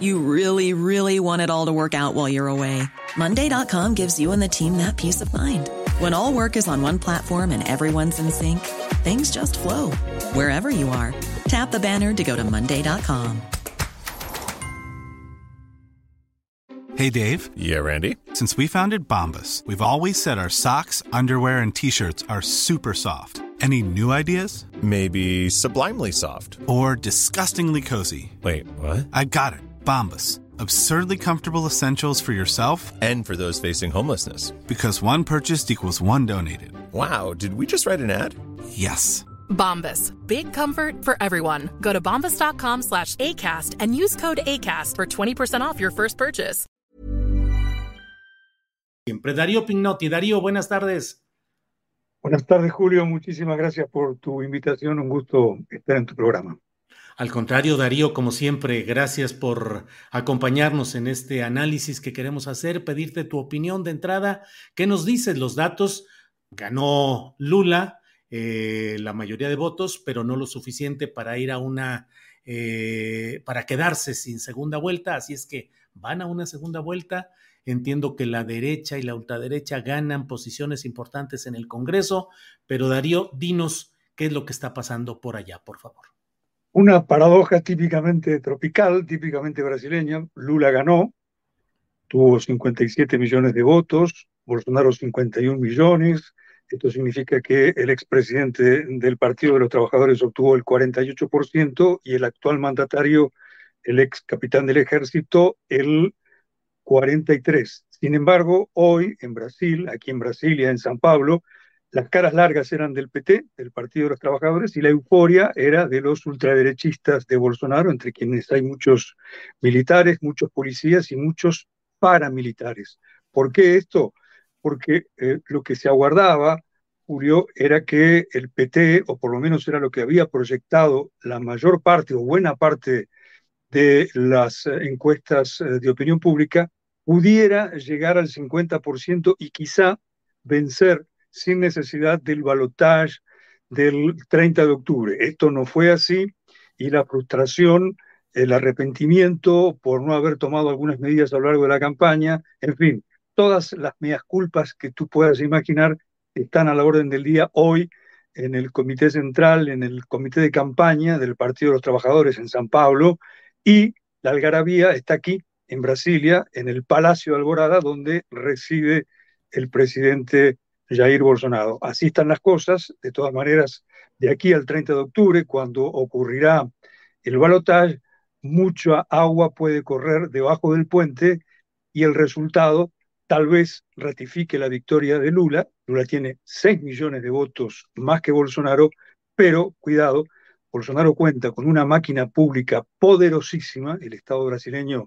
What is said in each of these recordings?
You really, really want it all to work out while you're away. Monday.com gives you and the team that peace of mind. When all work is on one platform and everyone's in sync, things just flow wherever you are. Tap the banner to go to Monday.com. Hey, Dave. Yeah, Randy. Since we founded Bombus, we've always said our socks, underwear, and t shirts are super soft. Any new ideas? Maybe sublimely soft. Or disgustingly cozy. Wait, what? I got it. Bombus. Absurdly comfortable essentials for yourself and for those facing homelessness. Because one purchased equals one donated. Wow, did we just write an ad? Yes. Bombas. Big comfort for everyone. Go to bombas.com slash ACAST and use code ACAST for 20% off your first purchase. Siempre. Darío Pignotti. Darío, buenas tardes. Buenas tardes, Julio. Muchísimas gracias por tu invitación. Un gusto estar en tu programa. Al contrario, Darío, como siempre, gracias por acompañarnos en este análisis que queremos hacer, pedirte tu opinión de entrada. ¿Qué nos dices los datos? Ganó Lula eh, la mayoría de votos, pero no lo suficiente para ir a una, eh, para quedarse sin segunda vuelta. Así es que van a una segunda vuelta. Entiendo que la derecha y la ultraderecha ganan posiciones importantes en el Congreso, pero Darío, dinos qué es lo que está pasando por allá, por favor una paradoja típicamente tropical, típicamente brasileña. Lula ganó, tuvo 57 millones de votos, Bolsonaro 51 millones. Esto significa que el expresidente del Partido de los Trabajadores obtuvo el 48% y el actual mandatario, el ex capitán del ejército, el 43%. Sin embargo, hoy en Brasil, aquí en Brasilia, en San Pablo, las caras largas eran del PT, del Partido de los Trabajadores, y la euforia era de los ultraderechistas de Bolsonaro, entre quienes hay muchos militares, muchos policías y muchos paramilitares. ¿Por qué esto? Porque eh, lo que se aguardaba, Julio, era que el PT, o por lo menos era lo que había proyectado la mayor parte o buena parte de las eh, encuestas eh, de opinión pública, pudiera llegar al 50% y quizá vencer sin necesidad del balotaje del 30 de octubre. Esto no fue así y la frustración, el arrepentimiento por no haber tomado algunas medidas a lo largo de la campaña, en fin, todas las medias culpas que tú puedas imaginar están a la orden del día hoy en el Comité Central, en el Comité de Campaña del Partido de los Trabajadores en San Pablo y la algarabía está aquí en Brasilia, en el Palacio de Alborada, donde reside el presidente Jair Bolsonaro. Así están las cosas. De todas maneras, de aquí al 30 de octubre, cuando ocurrirá el balotaje, mucha agua puede correr debajo del puente y el resultado tal vez ratifique la victoria de Lula. Lula tiene 6 millones de votos más que Bolsonaro, pero cuidado, Bolsonaro cuenta con una máquina pública poderosísima, el Estado brasileño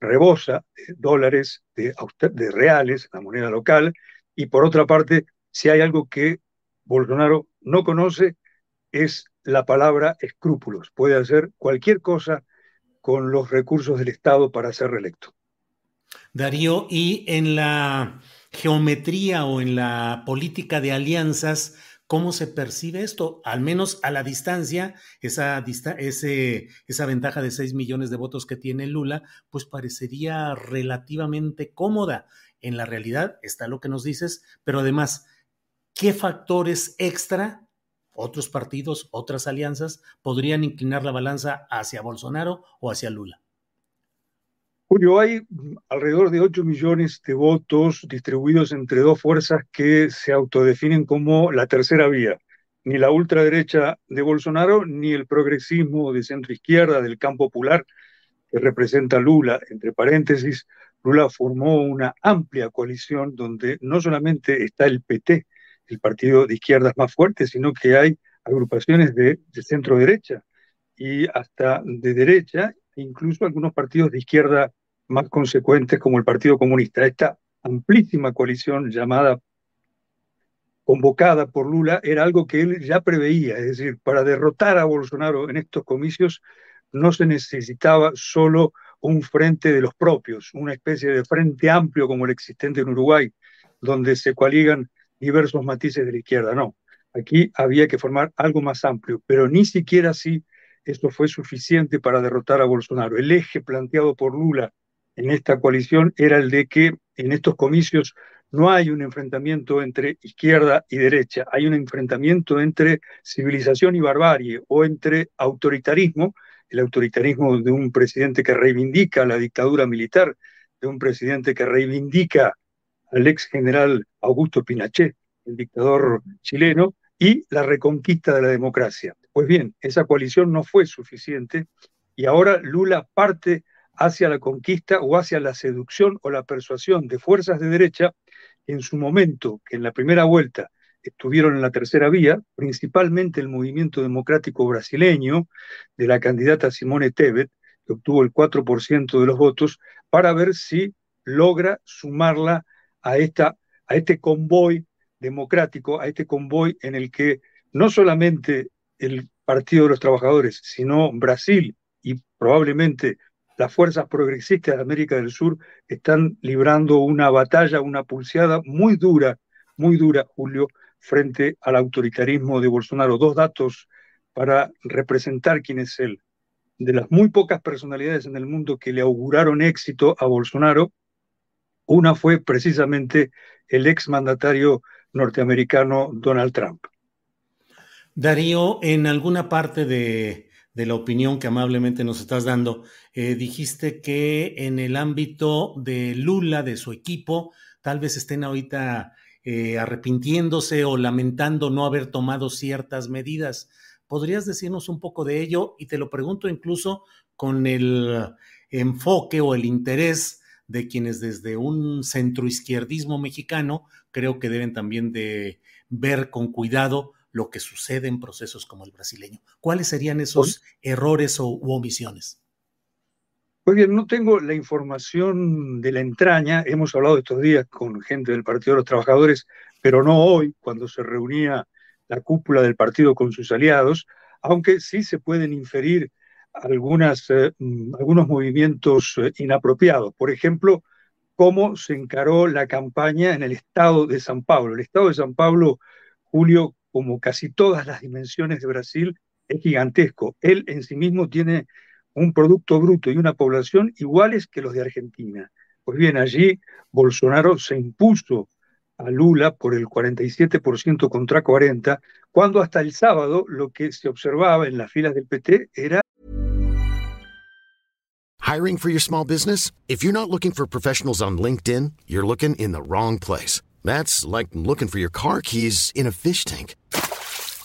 rebosa de dólares, de, de reales, la moneda local, y por otra parte, si hay algo que Bolsonaro no conoce, es la palabra escrúpulos. Puede hacer cualquier cosa con los recursos del Estado para ser reelecto. Darío, y en la geometría o en la política de alianzas, ¿cómo se percibe esto? Al menos a la distancia, esa, ventaja de 6 millones de votos que tiene Lula, pues parecería relativamente cómoda en la realidad, está lo que nos dices, pero además, ¿qué factores extra, otros partidos, otras alianzas, podrían inclinar la balanza hacia Bolsonaro o hacia Lula? Julio, hay alrededor de 8 millones de votos distribuidos entre dos fuerzas que se autodefinen como la tercera vía. Ni la ultraderecha de Bolsonaro, ni el progresismo de centro izquierda del campo popular que representa Lula, entre paréntesis, Lula formó una amplia coalición donde no solamente está el PT, el partido de izquierdas más fuerte, sino que hay agrupaciones de, centro derecha y hasta de derecha, incluso algunos partidos de izquierda más consecuentes como el Partido Comunista. Esta amplísima coalición llamada convocada por Lula era algo que él ya preveía, es decir, para derrotar a Bolsonaro en estos comicios no se necesitaba solo un frente de los propios, una especie de frente amplio como el existente en Uruguay, donde se coaligan diversos matices de la izquierda, no. Aquí había que formar algo más amplio, pero ni siquiera así esto fue suficiente para derrotar a Bolsonaro. El eje planteado por Lula en esta coalición era el de que en estos comicios no hay un enfrentamiento entre izquierda y derecha, hay un enfrentamiento entre civilización y barbarie o entre autoritarismo, el autoritarismo de un presidente que reivindica la dictadura militar, de un presidente que reivindica al ex general Augusto Pinochet, el dictador chileno, y la reconquista de la democracia. Pues bien, esa coalición no fue suficiente y ahora Lula parte hacia la conquista o hacia la seducción o la persuasión de fuerzas de derecha en su momento, que en la primera vuelta estuvieron en la tercera vía, principalmente el movimiento democrático brasileño de la candidata Simone Tebet, que obtuvo el 4% de los votos, para ver si logra sumarla a, esta, a este convoy democrático, a este convoy en el que no solamente el Partido de los Trabajadores, sino Brasil y probablemente las fuerzas progresistas de América del Sur están librando una batalla, una pulseada muy dura, muy dura, Julio, frente al autoritarismo de Bolsonaro. Dos datos para representar quién es él. De las muy pocas personalidades en el mundo que le auguraron éxito a Bolsonaro, una fue precisamente el ex mandatario norteamericano Donald Trump. Darío, en alguna parte de, la opinión que amablemente nos estás dando, eh, dijiste que en el ámbito de Lula, de su equipo, tal vez estén ahorita eh, arrepintiéndose o lamentando no haber tomado ciertas medidas. ¿Podrías decirnos un poco de ello? Y te lo pregunto incluso con el enfoque o el interés de quienes desde un centroizquierdismo mexicano creo que deben también de ver con cuidado lo que sucede en procesos como el brasileño. ¿Cuáles serían esos errores o, u omisiones? Pues bien, no tengo la información de la entraña. Hemos hablado estos días con gente del Partido de los Trabajadores, pero no hoy, cuando se reunía la cúpula del partido con sus aliados, aunque sí se pueden inferir algunas, eh, mm, algunos movimientos eh, inapropiados. Por ejemplo, cómo se encaró la campaña en el estado de San Pablo. El estado de San Pablo, Julio, como casi todas las dimensiones de Brasil, es gigantesco. Él en sí mismo tiene un producto bruto y una población iguales que los de Argentina. Pues bien, allí Bolsonaro se impuso a Lula por el 47% contra 40, cuando hasta el sábado lo que se observaba en las filas del PT era Hiring for your small business? If you're not looking for professionals on LinkedIn, you're looking in the wrong place. That's like looking for your car keys in a fish tank.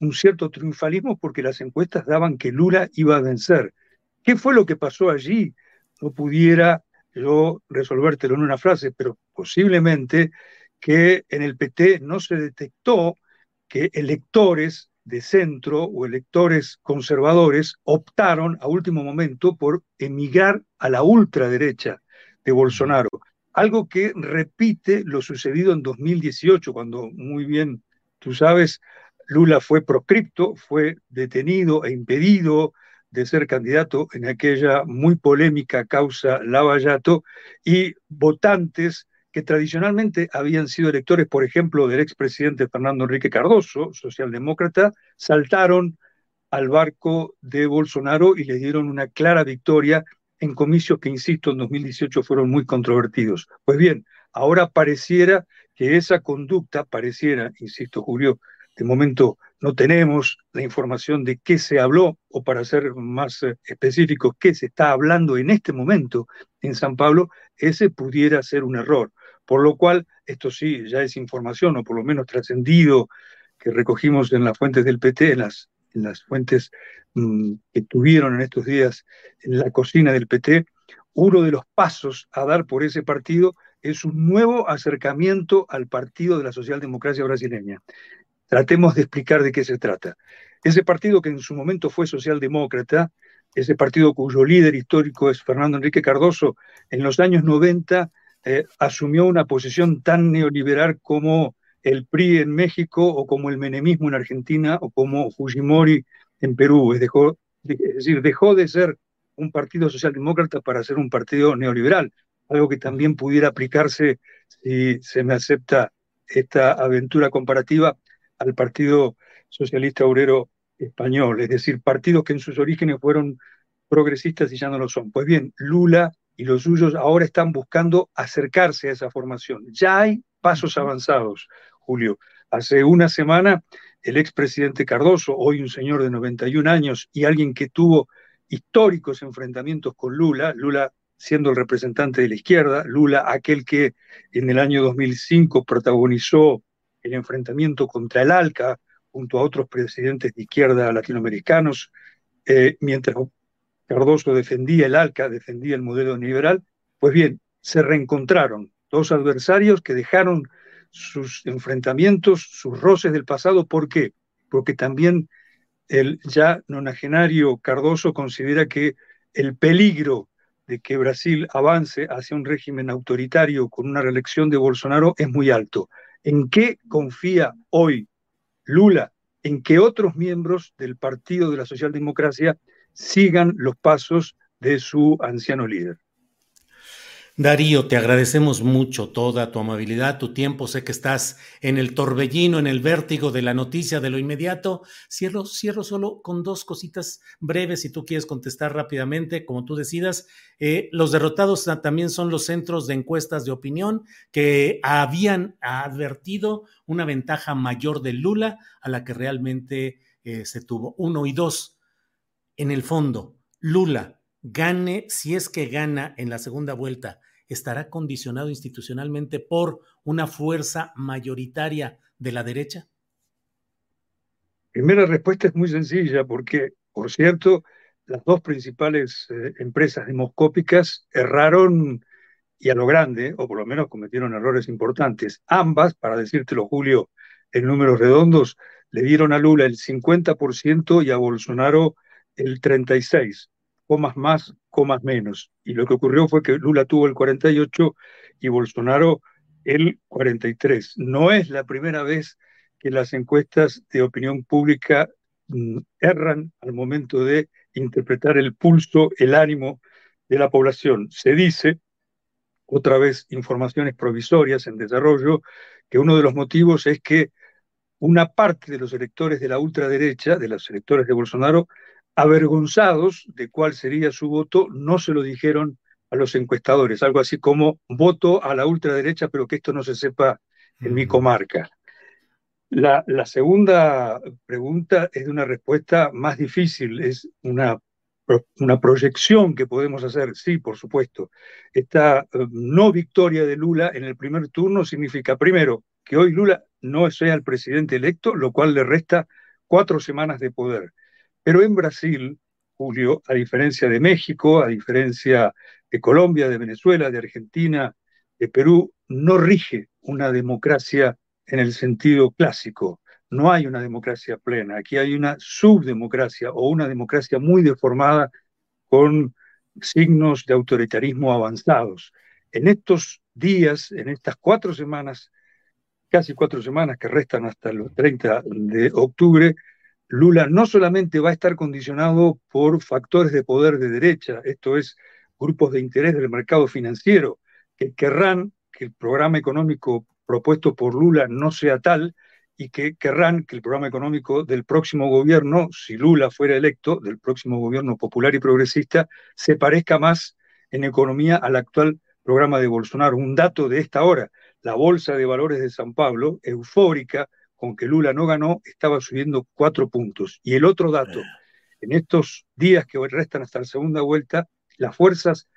un cierto triunfalismo porque las encuestas daban que Lula iba a vencer. ¿Qué fue lo que pasó allí? no pudiera yo resolvértelo en una frase, pero posiblemente que en el PT no se detectó que electores de centro o electores conservadores optaron a último momento por emigrar a la ultraderecha de Bolsonaro. Algo que repite lo sucedido en 2018, cuando muy bien tú sabes, Lula fue proscripto, fue detenido e impedido de ser candidato en aquella muy polémica causa Lavallato y votantes que tradicionalmente habían sido electores, por ejemplo, del expresidente Fernando Enrique Cardoso, socialdemócrata, saltaron al barco de Bolsonaro y le dieron una clara victoria en comicios que, insisto, en 2018 fueron muy controvertidos. Pues bien, ahora pareciera que esa conducta, pareciera, insisto, Julio, de momento no tenemos la información de qué se habló, o para ser más eh, específicos, qué se está hablando en este momento en San Pablo, ese pudiera ser un error. Por lo cual, esto sí, ya es información, o por lo menos trascendido, que recogimos en las fuentes del PT, en las, en las fuentes mm, que tuvieron en estos días en la cocina del PT, uno de los pasos a dar por ese partido es un nuevo acercamiento al partido de la socialdemocracia brasileña. Tratemos de explicar de qué se trata. Ese partido que en su momento fue socialdemócrata, ese partido cuyo líder histórico es Fernando Enrique Cardoso, en los años 90 eh, asumió una posición tan neoliberal como el PRI en México o como el menemismo en Argentina o como Fujimori en Perú. Es, dejó, es decir, dejó de ser un partido socialdemócrata para ser un partido neoliberal, algo que también pudiera aplicarse, si se me acepta esta aventura comparativa, al Partido Socialista Obrero Español, es decir, partidos que en sus orígenes fueron progresistas y ya no lo son. Pues bien, Lula y los suyos ahora están buscando acercarse a esa formación. Ya hay pasos avanzados, Julio. Hace una semana, el expresidente Cardoso, hoy un señor de 91 años y alguien que tuvo históricos enfrentamientos con Lula, Lula siendo el representante de la izquierda, Lula aquel que en el año 2005 protagonizó el enfrentamiento contra el ALCA junto a otros presidentes de izquierda latinoamericanos, eh, mientras Cardoso defendía el ALCA, defendía el modelo neoliberal, pues bien, se reencontraron dos adversarios que dejaron sus enfrentamientos, sus roces del pasado. ¿Por qué? Porque también el ya nonagenario Cardoso considera que el peligro de que Brasil avance hacia un régimen autoritario con una reelección de Bolsonaro es muy alto. ¿En qué confía hoy Lula? En que otros miembros del Partido de la Socialdemocracia sigan los pasos de su anciano líder. Darío, te agradecemos mucho toda tu amabilidad, tu tiempo. Sé que estás en el torbellino, en el vértigo de la noticia de lo inmediato. Cierro, cierro solo con dos cositas breves, si tú quieres contestar rápidamente, como tú decidas. Eh, los derrotados también son los centros de encuestas de opinión que habían advertido una ventaja mayor de Lula a la que realmente eh, se tuvo. Uno y dos, en el fondo, Lula gane, si es que gana en la segunda vuelta, estará condicionado institucionalmente por una fuerza mayoritaria de la derecha? Primera respuesta es muy sencilla, porque, por cierto, las dos principales eh, empresas demoscópicas erraron y a lo grande, o por lo menos cometieron errores importantes. Ambas, para decírtelo, Julio, en números redondos, le dieron a Lula el 50% y a Bolsonaro el 36% comas más, comas menos. Y lo que ocurrió fue que Lula tuvo el 48 y Bolsonaro el 43. No es la primera vez que las encuestas de opinión pública mm, erran al momento de interpretar el pulso, el ánimo de la población. Se dice, otra vez informaciones provisorias en desarrollo, que uno de los motivos es que una parte de los electores de la ultraderecha, de los electores de Bolsonaro, avergonzados de cuál sería su voto, no se lo dijeron a los encuestadores, algo así como voto a la ultraderecha, pero que esto no se sepa en mi comarca. La, la, segunda pregunta es de una respuesta más difícil, es una, una proyección que podemos hacer, sí, por supuesto. Esta eh, no victoria de Lula en el primer turno significa, primero, que hoy Lula no sea el presidente electo, lo cual le resta cuatro semanas de poder. Pero en Brasil, Julio, a diferencia de México, a diferencia de Colombia, de Venezuela, de Argentina, de Perú, no rige una democracia en el sentido clásico. No hay una democracia plena. Aquí hay una subdemocracia o una democracia muy deformada con signos de autoritarismo avanzados. En estos días, en estas cuatro semanas, casi cuatro semanas que restan hasta los 30 de octubre, Lula no solamente va a estar condicionado por factores de poder de derecha, esto es, grupos de interés del mercado financiero, que querrán que el programa económico propuesto por Lula no sea tal y que querrán que el programa económico del próximo gobierno, si Lula fuera electo, del próximo gobierno popular y progresista, se parezca más en economía al actual programa de Bolsonaro. Un dato de esta hora, la Bolsa de Valores de San Pablo, eufórica con que Lula no ganó, estaba subiendo cuatro puntos. Y el otro dato, en estos días que restan hasta la segunda vuelta, las fuerzas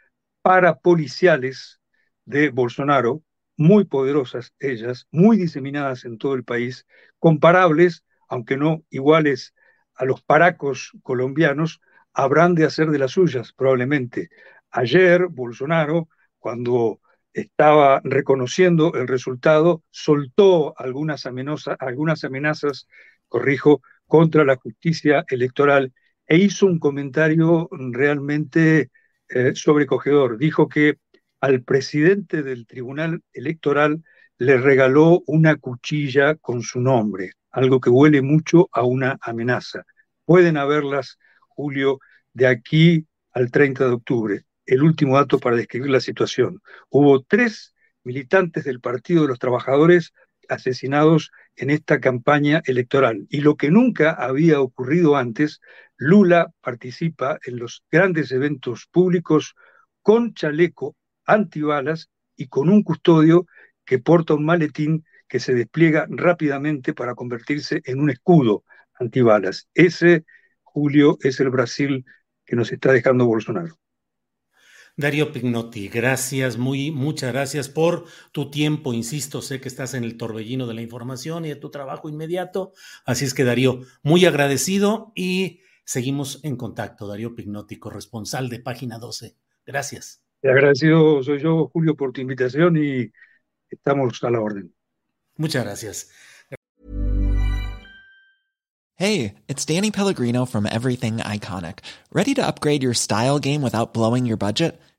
parapoliciales de Bolsonaro muy poderosas ellas, muy diseminadas en todo el país, comparables, aunque no iguales a los paracos colombianos, habrán de hacer de las suyas, probablemente. Ayer, Bolsonaro, cuando estaba reconociendo el resultado, soltó algunas, amenazas, algunas amenazas, corrijo, contra la justicia electoral e hizo un comentario realmente eh, sobrecogedor. Dijo que al presidente del Tribunal Electoral le regaló una cuchilla con su nombre, algo que huele mucho a una amenaza. Pueden haberlas, Julio, de aquí al 30 de octubre. El último dato para describir la situación. Hubo tres militantes del Partido de los Trabajadores asesinados en esta campaña electoral. Y lo que nunca había ocurrido antes, Lula participa en los grandes eventos públicos con chaleco antibalas y con un custodio que porta un maletín que se despliega rápidamente para convertirse en un escudo antibalas. Ese, Julio, es el Brasil que nos está dejando Bolsonaro. Darío Pignotti, gracias, muy, muchas gracias por tu tiempo. Insisto, sé que estás en el torbellino de la información y de tu trabajo inmediato. Así es que, Darío, muy agradecido y seguimos en contacto. Darío Pignotti, corresponsal de Página 12. Gracias. Agradecido soy yo, Julio, por tu invitación y estamos a la orden. Muchas gracias. Hey, it's Danny Pellegrino from Everything Iconic. ¿Ready to upgrade your style game without blowing your budget?